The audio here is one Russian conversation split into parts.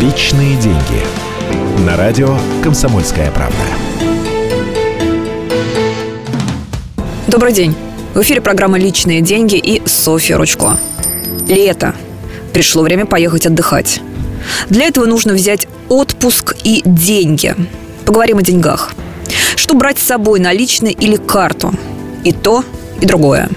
Личные деньги. На радио «Комсомольская правда». Добрый день. В эфире программа «Личные деньги» и Софья Ручко. Лето. Пришло время поехать отдыхать. Для этого нужно взять отпуск и деньги. Поговорим о деньгах. Что брать с собой, наличные или карту? И то, и другое.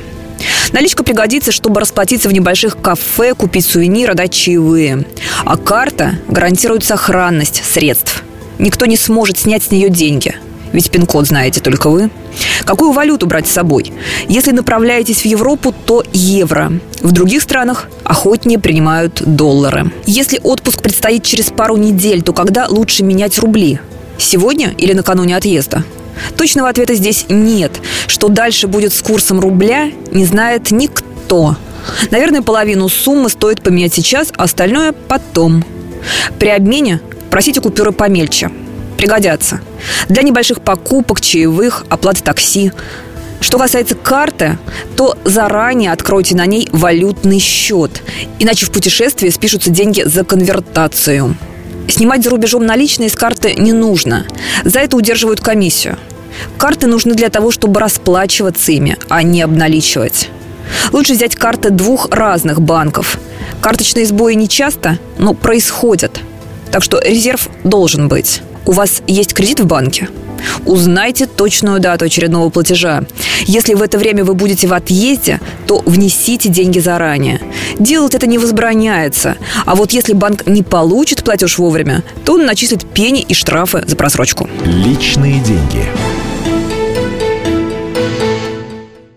Наличка пригодится, чтобы расплатиться в небольших кафе, купить сувениры, дать чаевые. А карта гарантирует сохранность средств. Никто не сможет снять с нее деньги. Ведь пин-код знаете только вы. Какую валюту брать с собой? Если направляетесь в Европу, то евро. В других странах охотнее принимают доллары. Если отпуск предстоит через пару недель, то когда лучше менять рубли? Сегодня или накануне отъезда? Точного ответа здесь нет. Что дальше будет с курсом рубля, не знает никто. Наверное, половину суммы стоит поменять сейчас, а остальное потом. При обмене просите купюры помельче. Пригодятся. Для небольших покупок, чаевых, оплаты такси. Что касается карты, то заранее откройте на ней валютный счет. Иначе в путешествии спишутся деньги за конвертацию. Снимать за рубежом наличные с карты не нужно. За это удерживают комиссию. Карты нужны для того, чтобы расплачиваться ими, а не обналичивать. Лучше взять карты двух разных банков. Карточные сбои не часто, но происходят. Так что резерв должен быть. У вас есть кредит в банке? Узнайте точную дату очередного платежа. Если в это время вы будете в отъезде, то внесите деньги заранее. Делать это не возбраняется. А вот если банк не получит платеж вовремя, то он начислит пени и штрафы за просрочку. Личные деньги.